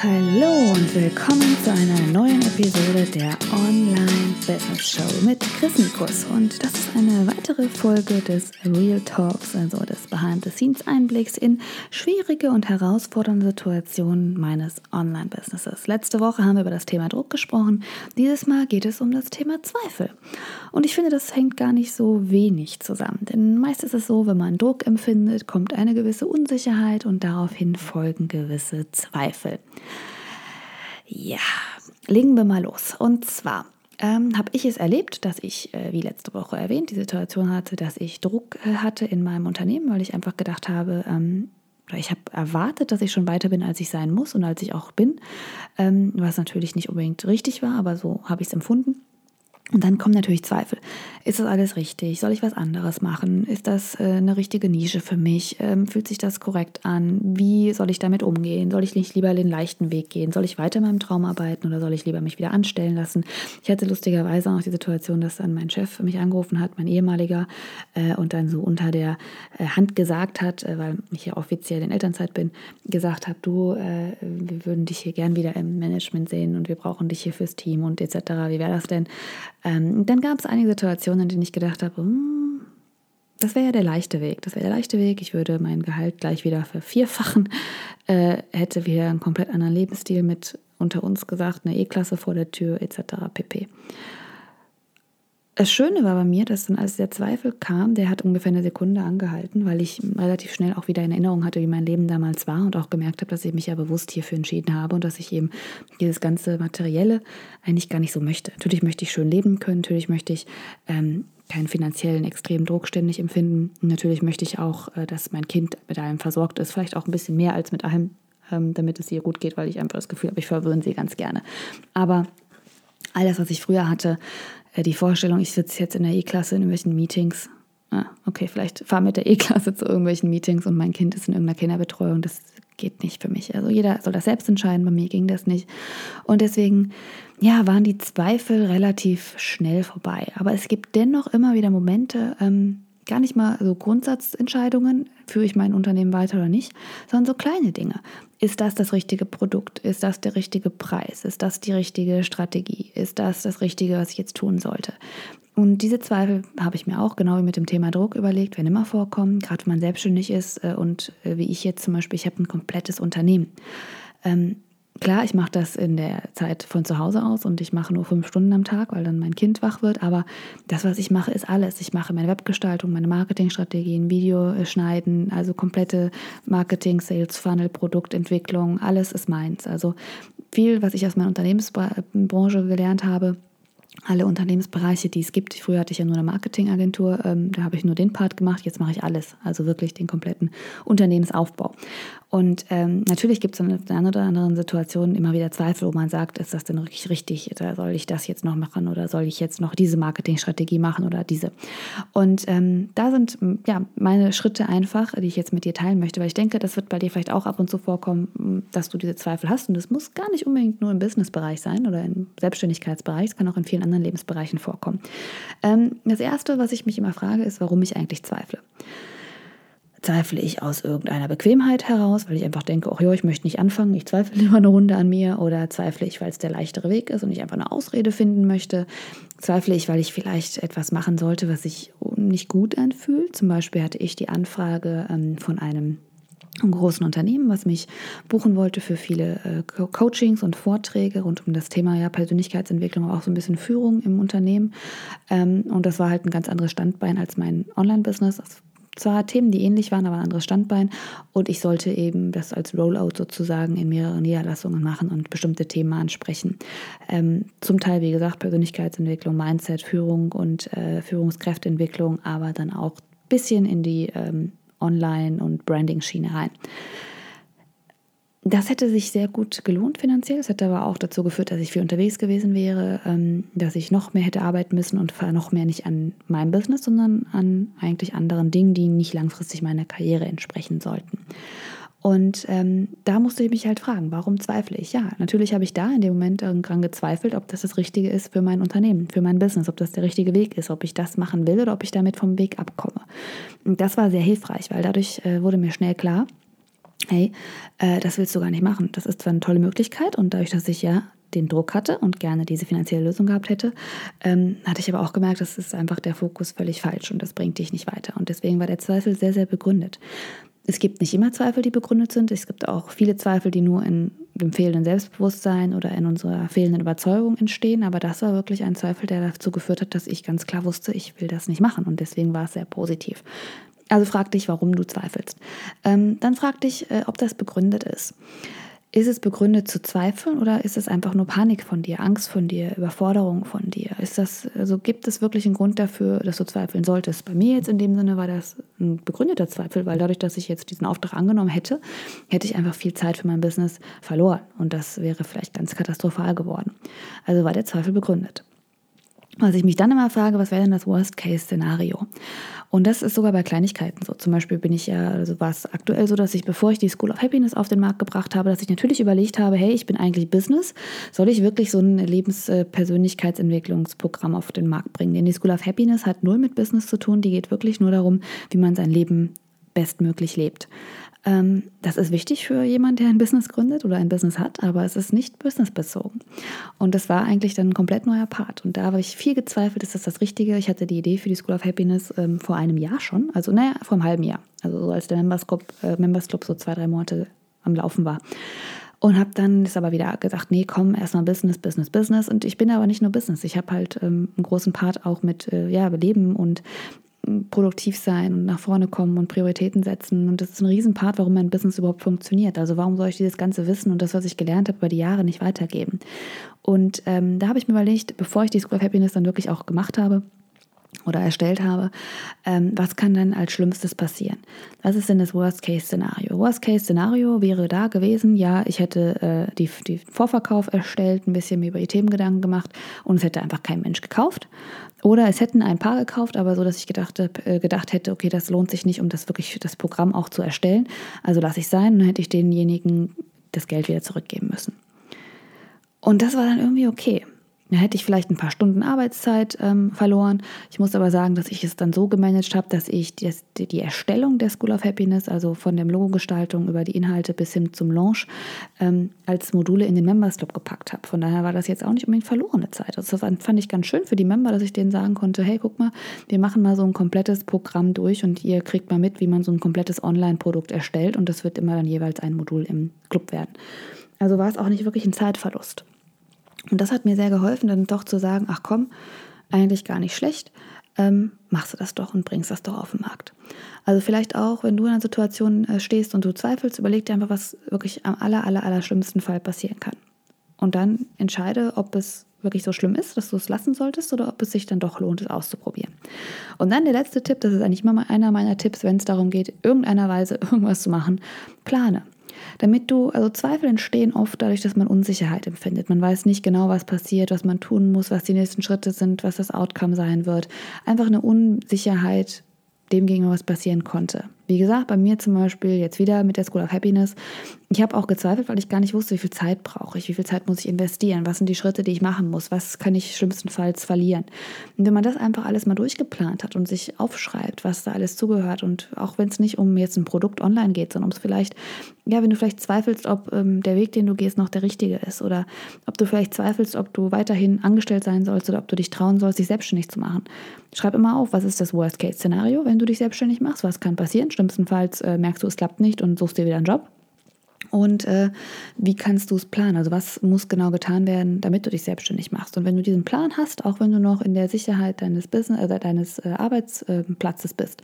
Hallo und willkommen zu einer neuen Episode der Online Business Show mit Chris Nikus. Und das ist eine weitere Folge des Real Talks, also des Behind-the-Scenes-Einblicks in schwierige und herausfordernde Situationen meines Online-Businesses. Letzte Woche haben wir über das Thema Druck gesprochen. Dieses Mal geht es um das Thema Zweifel. Und ich finde, das hängt gar nicht so wenig zusammen. Denn meist ist es so, wenn man Druck empfindet, kommt eine gewisse Unsicherheit und daraufhin folgen gewisse Zweifel. Ja, legen wir mal los. Und zwar ähm, habe ich es erlebt, dass ich, äh, wie letzte Woche erwähnt, die Situation hatte, dass ich Druck äh, hatte in meinem Unternehmen, weil ich einfach gedacht habe, ähm, oder ich habe erwartet, dass ich schon weiter bin, als ich sein muss und als ich auch bin, ähm, was natürlich nicht unbedingt richtig war, aber so habe ich es empfunden. Und dann kommen natürlich Zweifel. Ist das alles richtig? Soll ich was anderes machen? Ist das äh, eine richtige Nische für mich? Ähm, fühlt sich das korrekt an? Wie soll ich damit umgehen? Soll ich nicht lieber den leichten Weg gehen? Soll ich weiter in meinem Traum arbeiten oder soll ich lieber mich wieder anstellen lassen? Ich hatte lustigerweise auch die Situation, dass dann mein Chef mich angerufen hat, mein ehemaliger, äh, und dann so unter der äh, Hand gesagt hat, äh, weil ich ja offiziell in Elternzeit bin, gesagt hat, du, äh, wir würden dich hier gern wieder im Management sehen und wir brauchen dich hier fürs Team und etc. Wie wäre das denn? Ähm, dann gab es einige Situationen, in denen ich gedacht habe, hm, das wäre ja der leichte Weg. Das wäre der leichte Weg. Ich würde mein Gehalt gleich wieder vervierfachen, äh, hätte wieder einen komplett anderen Lebensstil mit unter uns gesagt, eine E-Klasse vor der Tür etc. pp. Das Schöne war bei mir, dass dann, als der Zweifel kam, der hat ungefähr eine Sekunde angehalten, weil ich relativ schnell auch wieder in Erinnerung hatte, wie mein Leben damals war und auch gemerkt habe, dass ich mich ja bewusst hierfür entschieden habe und dass ich eben dieses ganze Materielle eigentlich gar nicht so möchte. Natürlich möchte ich schön leben können, natürlich möchte ich ähm, keinen finanziellen extremen Druck ständig empfinden. Natürlich möchte ich auch, äh, dass mein Kind mit allem versorgt ist, vielleicht auch ein bisschen mehr als mit allem, ähm, damit es ihr gut geht, weil ich einfach das Gefühl habe, ich verwöhne sie ganz gerne. Aber all das, was ich früher hatte, äh, die Vorstellung, ich sitze jetzt in der E-Klasse in irgendwelchen Meetings. Ah, okay, vielleicht fahre mit der E-Klasse zu irgendwelchen Meetings und mein Kind ist in irgendeiner Kinderbetreuung. Das geht nicht für mich. Also jeder soll das selbst entscheiden. Bei mir ging das nicht. Und deswegen, ja, waren die Zweifel relativ schnell vorbei. Aber es gibt dennoch immer wieder Momente, ähm, gar nicht mal so Grundsatzentscheidungen, führe ich mein Unternehmen weiter oder nicht, sondern so kleine Dinge. Ist das das richtige Produkt? Ist das der richtige Preis? Ist das die richtige Strategie? Ist das das Richtige, was ich jetzt tun sollte? Und diese Zweifel habe ich mir auch genau wie mit dem Thema Druck überlegt, wenn immer vorkommen, gerade wenn man selbstständig ist äh, und äh, wie ich jetzt zum Beispiel, ich habe ein komplettes Unternehmen. Ähm, Klar, ich mache das in der Zeit von zu Hause aus und ich mache nur fünf Stunden am Tag, weil dann mein Kind wach wird. Aber das, was ich mache, ist alles. Ich mache meine Webgestaltung, meine Marketingstrategien, Videoschneiden, also komplette Marketing, Sales, Funnel, Produktentwicklung, alles ist meins. Also viel, was ich aus meiner Unternehmensbranche gelernt habe, alle Unternehmensbereiche, die es gibt. Früher hatte ich ja nur eine Marketingagentur, ähm, da habe ich nur den Part gemacht, jetzt mache ich alles, also wirklich den kompletten Unternehmensaufbau. Und ähm, natürlich gibt es in der einen oder anderen Situation immer wieder Zweifel, wo man sagt, ist das denn wirklich richtig? Oder soll ich das jetzt noch machen oder soll ich jetzt noch diese Marketingstrategie machen oder diese? Und ähm, da sind ja meine Schritte einfach, die ich jetzt mit dir teilen möchte, weil ich denke, das wird bei dir vielleicht auch ab und zu vorkommen, dass du diese Zweifel hast. Und das muss gar nicht unbedingt nur im Businessbereich sein oder im Selbstständigkeitsbereich, es kann auch in vielen anderen Lebensbereichen vorkommen. Ähm, das Erste, was ich mich immer frage, ist, warum ich eigentlich zweifle. Zweifle ich aus irgendeiner Bequemheit heraus, weil ich einfach denke, oh ja, ich möchte nicht anfangen, ich zweifle lieber eine Runde an mir oder zweifle ich, weil es der leichtere Weg ist und ich einfach eine Ausrede finden möchte. Zweifle ich, weil ich vielleicht etwas machen sollte, was sich nicht gut anfühlt. Zum Beispiel hatte ich die Anfrage ähm, von einem großen Unternehmen, was mich buchen wollte für viele äh, Coachings und Vorträge rund um das Thema ja, Persönlichkeitsentwicklung, aber auch so ein bisschen Führung im Unternehmen. Ähm, und das war halt ein ganz anderes Standbein als mein Online-Business zwar Themen, die ähnlich waren, aber ein anderes Standbein. Und ich sollte eben das als Rollout sozusagen in mehreren Niederlassungen machen und bestimmte Themen ansprechen. Ähm, zum Teil, wie gesagt, Persönlichkeitsentwicklung, Mindset, Führung und äh, Führungskräfteentwicklung, aber dann auch ein bisschen in die ähm, Online- und Branding-Schiene rein. Das hätte sich sehr gut gelohnt finanziell. Es hätte aber auch dazu geführt, dass ich viel unterwegs gewesen wäre, ähm, dass ich noch mehr hätte arbeiten müssen und noch mehr nicht an meinem Business, sondern an eigentlich anderen Dingen, die nicht langfristig meiner Karriere entsprechen sollten. Und ähm, da musste ich mich halt fragen, warum zweifle ich? Ja, natürlich habe ich da in dem Moment daran gezweifelt, ob das das Richtige ist für mein Unternehmen, für mein Business, ob das der richtige Weg ist, ob ich das machen will oder ob ich damit vom Weg abkomme. Und das war sehr hilfreich, weil dadurch äh, wurde mir schnell klar, hey, äh, das willst du gar nicht machen. Das ist zwar eine tolle Möglichkeit und dadurch, dass ich ja den Druck hatte und gerne diese finanzielle Lösung gehabt hätte, ähm, hatte ich aber auch gemerkt, das ist einfach der Fokus völlig falsch und das bringt dich nicht weiter. Und deswegen war der Zweifel sehr, sehr begründet. Es gibt nicht immer Zweifel, die begründet sind. Es gibt auch viele Zweifel, die nur in dem fehlenden Selbstbewusstsein oder in unserer fehlenden Überzeugung entstehen. Aber das war wirklich ein Zweifel, der dazu geführt hat, dass ich ganz klar wusste, ich will das nicht machen. Und deswegen war es sehr positiv. Also frag dich, warum du zweifelst. Ähm, dann frag dich, äh, ob das begründet ist. Ist es begründet zu zweifeln oder ist es einfach nur Panik von dir, Angst von dir, Überforderung von dir? Ist das, also gibt es wirklich einen Grund dafür, dass du zweifeln solltest? Bei mir jetzt in dem Sinne war das ein begründeter Zweifel, weil dadurch, dass ich jetzt diesen Auftrag angenommen hätte, hätte ich einfach viel Zeit für mein Business verloren und das wäre vielleicht ganz katastrophal geworden. Also war der Zweifel begründet. Was ich mich dann immer frage, was wäre denn das Worst-Case-Szenario? Und das ist sogar bei Kleinigkeiten so. Zum Beispiel bin ich ja, also war es aktuell so, dass ich, bevor ich die School of Happiness auf den Markt gebracht habe, dass ich natürlich überlegt habe, hey, ich bin eigentlich Business, soll ich wirklich so ein Lebenspersönlichkeitsentwicklungsprogramm auf den Markt bringen? Denn die School of Happiness hat null mit Business zu tun, die geht wirklich nur darum, wie man sein Leben bestmöglich lebt. Ähm, das ist wichtig für jemanden, der ein Business gründet oder ein Business hat, aber es ist nicht businessbezogen. Und das war eigentlich dann ein komplett neuer Part. Und da habe ich viel gezweifelt, ist das das Richtige? Ich hatte die Idee für die School of Happiness ähm, vor einem Jahr schon, also naja, vor einem halben Jahr. Also so als der Members Club, äh, Members Club so zwei, drei Monate am Laufen war. Und habe dann ist aber wieder gesagt, nee, komm, erstmal Business, Business, Business. Und ich bin aber nicht nur Business. Ich habe halt ähm, einen großen Part auch mit äh, ja, Leben und produktiv sein und nach vorne kommen und Prioritäten setzen. Und das ist ein Riesenpart, warum mein Business überhaupt funktioniert. Also warum soll ich dieses ganze Wissen und das, was ich gelernt habe über die Jahre, nicht weitergeben? Und ähm, da habe ich mir überlegt, bevor ich die School of Happiness dann wirklich auch gemacht habe, oder erstellt habe, ähm, was kann dann als Schlimmstes passieren? Was ist denn das Worst-Case-Szenario? Worst-Case-Szenario wäre da gewesen, ja, ich hätte äh, die, die Vorverkauf erstellt, ein bisschen mir über die Themen Gedanken gemacht und es hätte einfach kein Mensch gekauft. Oder es hätten ein paar gekauft, aber so, dass ich gedacht, äh, gedacht hätte, okay, das lohnt sich nicht, um das wirklich das Programm auch zu erstellen. Also lasse ich sein und dann hätte ich denjenigen das Geld wieder zurückgeben müssen. Und das war dann irgendwie okay. Da hätte ich vielleicht ein paar Stunden Arbeitszeit ähm, verloren. Ich muss aber sagen, dass ich es dann so gemanagt habe, dass ich die, die Erstellung der School of Happiness, also von der Logogestaltung über die Inhalte bis hin zum Launch, ähm, als Module in den Members Club gepackt habe. Von daher war das jetzt auch nicht unbedingt verlorene Zeit. Also das fand ich ganz schön für die Member, dass ich denen sagen konnte, hey, guck mal, wir machen mal so ein komplettes Programm durch und ihr kriegt mal mit, wie man so ein komplettes Online-Produkt erstellt und das wird immer dann jeweils ein Modul im Club werden. Also war es auch nicht wirklich ein Zeitverlust. Und das hat mir sehr geholfen, dann doch zu sagen, ach komm, eigentlich gar nicht schlecht, ähm, machst du das doch und bringst das doch auf den Markt. Also vielleicht auch, wenn du in einer Situation äh, stehst und du zweifelst, überleg dir einfach, was wirklich am aller, aller, aller schlimmsten Fall passieren kann. Und dann entscheide, ob es wirklich so schlimm ist, dass du es lassen solltest oder ob es sich dann doch lohnt, es auszuprobieren. Und dann der letzte Tipp, das ist eigentlich immer einer meiner Tipps, wenn es darum geht, irgendeiner Weise irgendwas zu machen, plane. Damit du, also Zweifel entstehen oft dadurch, dass man Unsicherheit empfindet. Man weiß nicht genau, was passiert, was man tun muss, was die nächsten Schritte sind, was das Outcome sein wird. Einfach eine Unsicherheit dem gegenüber was passieren konnte. Wie gesagt, bei mir zum Beispiel jetzt wieder mit der School of Happiness. Ich habe auch gezweifelt, weil ich gar nicht wusste, wie viel Zeit brauche ich, wie viel Zeit muss ich investieren, was sind die Schritte, die ich machen muss, was kann ich schlimmstenfalls verlieren. Und wenn man das einfach alles mal durchgeplant hat und sich aufschreibt, was da alles zugehört und auch wenn es nicht um jetzt ein Produkt online geht, sondern um es vielleicht, ja, wenn du vielleicht zweifelst, ob ähm, der Weg, den du gehst, noch der richtige ist oder ob du vielleicht zweifelst, ob du weiterhin angestellt sein sollst oder ob du dich trauen sollst, dich selbstständig zu machen. Schreib immer auf, was ist das Worst-Case-Szenario, wenn du dich selbstständig machst, was kann passieren, Schlimmstenfalls äh, merkst du, es klappt nicht und suchst dir wieder einen Job. Und äh, wie kannst du es planen? Also was muss genau getan werden, damit du dich selbstständig machst? Und wenn du diesen Plan hast, auch wenn du noch in der Sicherheit deines Business, äh, deines äh, Arbeitsplatzes bist,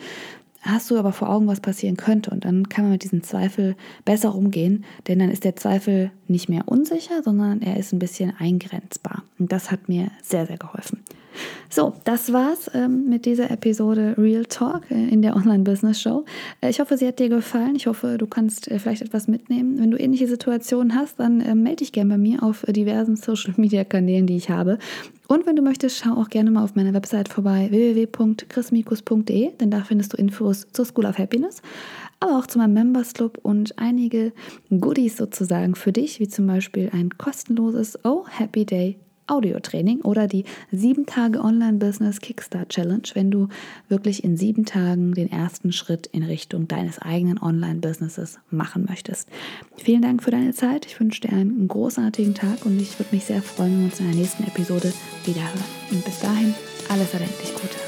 hast du aber vor Augen, was passieren könnte. Und dann kann man mit diesem Zweifel besser umgehen, denn dann ist der Zweifel nicht mehr unsicher, sondern er ist ein bisschen eingrenzbar. Und das hat mir sehr, sehr geholfen. So, das war's ähm, mit dieser Episode Real Talk äh, in der Online Business Show. Äh, ich hoffe, sie hat dir gefallen. Ich hoffe, du kannst äh, vielleicht etwas mitnehmen. Wenn du ähnliche Situationen hast, dann äh, melde dich gerne bei mir auf äh, diversen Social Media Kanälen, die ich habe. Und wenn du möchtest, schau auch gerne mal auf meiner Website vorbei www.chrismikus.de, denn da findest du Infos zur School of Happiness, aber auch zu meinem Members Club und einige Goodies sozusagen für dich, wie zum Beispiel ein kostenloses Oh Happy Day Audiotraining oder die 7 Tage Online-Business Kickstart Challenge, wenn du wirklich in sieben Tagen den ersten Schritt in Richtung deines eigenen Online-Businesses machen möchtest. Vielen Dank für deine Zeit. Ich wünsche dir einen großartigen Tag und ich würde mich sehr freuen, wenn wir uns in der nächsten Episode wiederhören. Und bis dahin, alles erdenklich Gute.